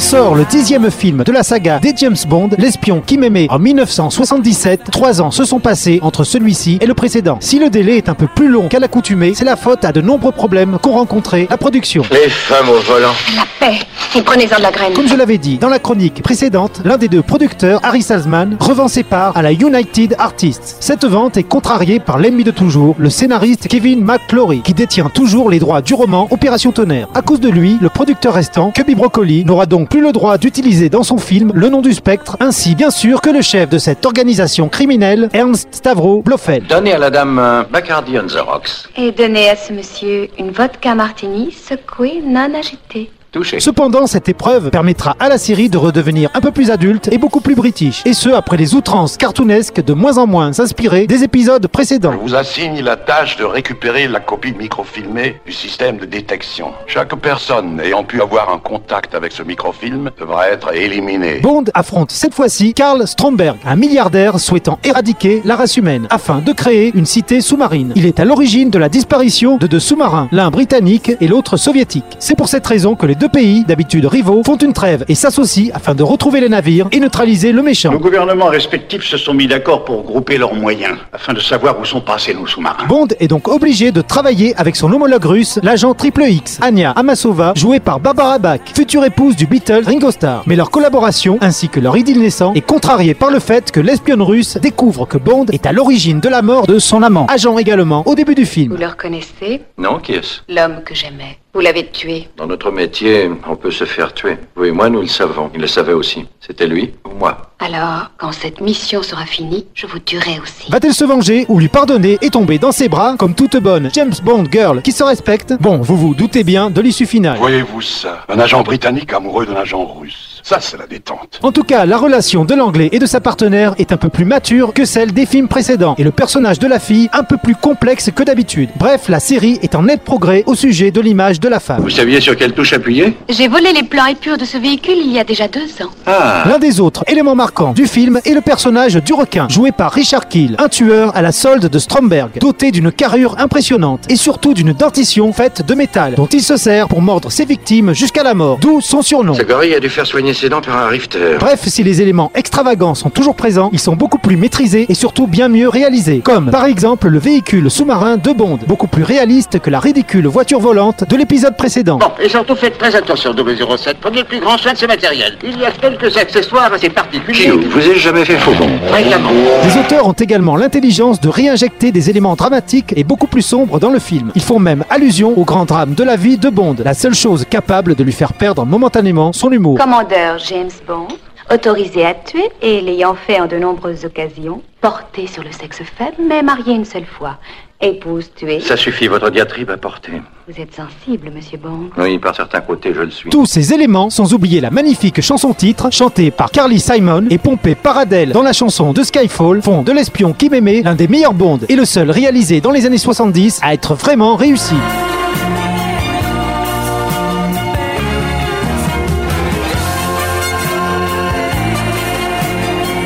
sort le dixième film de la saga des James Bond, L'espion qui m'aimait en 1977, trois ans se sont passés entre celui-ci et le précédent. Si le délai est un peu plus long qu'à l'accoutumée, c'est la faute à de nombreux problèmes qu'ont rencontré la production. Les femmes au volant. La paix. Et prenez-en de la graine. Comme je l'avais dit dans la chronique précédente, l'un des deux producteurs, Harry Salzman, revend ses parts à la United Artists. Cette vente est contrariée par l'ennemi de toujours, le scénariste Kevin McClory, qui détient toujours les droits du roman Opération Tonnerre. À cause de lui, le producteur restant, Cubby Broccoli, n'aura donc plus le droit d'utiliser dans son film le nom du spectre, ainsi bien sûr que le chef de cette organisation criminelle, Ernst Stavro Blofeld. Donnez à la dame un Bacardi on the rocks. Et donnez à ce monsieur une vodka martini secouée, non agitée. Cependant, cette épreuve permettra à la série de redevenir un peu plus adulte et beaucoup plus british. Et ce, après les outrances cartoonesques de moins en moins inspirées des épisodes précédents. Je vous assigne la tâche de récupérer la copie microfilmée du système de détection. Chaque personne ayant pu avoir un contact avec ce microfilm devra être éliminée. Bond affronte cette fois-ci Karl Stromberg, un milliardaire souhaitant éradiquer la race humaine afin de créer une cité sous-marine. Il est à l'origine de la disparition de deux sous-marins, l'un britannique et l'autre soviétique. C'est pour cette raison que les deux pays, d'habitude rivaux, font une trêve et s'associent afin de retrouver les navires et neutraliser le méchant. Nos gouvernements respectifs se sont mis d'accord pour grouper leurs moyens, afin de savoir où sont passés nos sous-marins. Bond est donc obligé de travailler avec son homologue russe, l'agent Triple X, Anya Amasova, jouée par Barbara Bach, future épouse du Beatle Ringo Starr. Mais leur collaboration, ainsi que leur idylle naissant, est contrariée par le fait que l'espionne russe découvre que Bond est à l'origine de la mort de son amant, agent également au début du Vous film. le reconnaissez? Non, qui est-ce? L'homme que j'aimais. Vous l'avez tué. Dans notre métier, on peut se faire tuer. Vous et moi, nous le savons. Il le savait aussi. C'était lui ou moi Alors, quand cette mission sera finie, je vous tuerai aussi. Va-t-elle se venger ou lui pardonner et tomber dans ses bras comme toute bonne James Bond girl qui se respecte? Bon, vous vous doutez bien de l'issue finale. Voyez-vous ça? Un agent britannique amoureux d'un agent russe. Ça, c'est la détente. En tout cas, la relation de l'anglais et de sa partenaire est un peu plus mature que celle des films précédents, et le personnage de la fille un peu plus complexe que d'habitude. Bref, la série est en net progrès au sujet de l'image de la femme. Vous saviez sur quelle touche appuyer? J'ai volé les plans épurs de ce véhicule il y a déjà deux ans. Ah L'un des autres éléments marquants du film est le personnage du requin, joué par Richard Kiel, un tueur à la solde de Stromberg, doté d'une carrure impressionnante et surtout d'une dentition faite de métal, dont il se sert pour mordre ses victimes jusqu'à la mort, d'où son surnom. Ce gorille a dû faire soigner ses dents par un rifter. Bref, si les éléments extravagants sont toujours présents, ils sont beaucoup plus maîtrisés et surtout bien mieux réalisés. Comme par exemple le véhicule sous-marin de Bond, beaucoup plus réaliste que la ridicule voiture volante de l'épisode précédent. Bon, et surtout faites très attention, 007. Prenez le plus grand soin de ce matériel. Il y a quelques accessoires assez particuliers. Qui vous ai jamais fait faux bon Fréquemment. Les auteurs ont également l'intelligence de réinjecter des éléments dramatiques et beaucoup plus sombres dans le film. Ils font même allusion au grand drame de la vie de Bond, la seule chose capable de lui faire perdre momentanément son humour. Commandeur James Bond, autorisé à tuer et l'ayant fait en de nombreuses occasions, porté sur le sexe faible, mais marié une seule fois. Épouse tuée. Ça suffit, votre diatribe à porter. Vous êtes sensible, monsieur Bond. Oui, par certains côtés, je le suis. Tous ces éléments, sans oublier la magnifique chanson-titre chantée par Carly Simon et pompée par Adele dans la chanson de Skyfall, font de l'espion qui m'aimait l'un des meilleurs Bonds et le seul réalisé dans les années 70 à être vraiment réussi.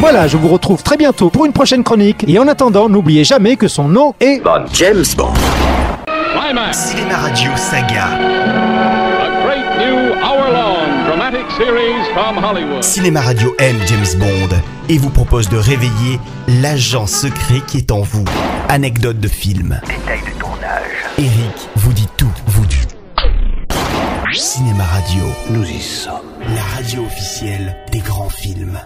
Voilà, je vous retrouve très bientôt pour une prochaine chronique et en attendant, n'oubliez jamais que son nom est... James Bond. Cinéma Radio Saga. a great new hour-long dramatic series from Hollywood. Cinéma Radio aime James Bond et vous propose de réveiller l'agent secret qui est en vous. Anecdote de film. Détail de tournage. Eric vous dit tout, vous dit. Cinéma Radio, Nous y sommes. la radio officielle des grands films.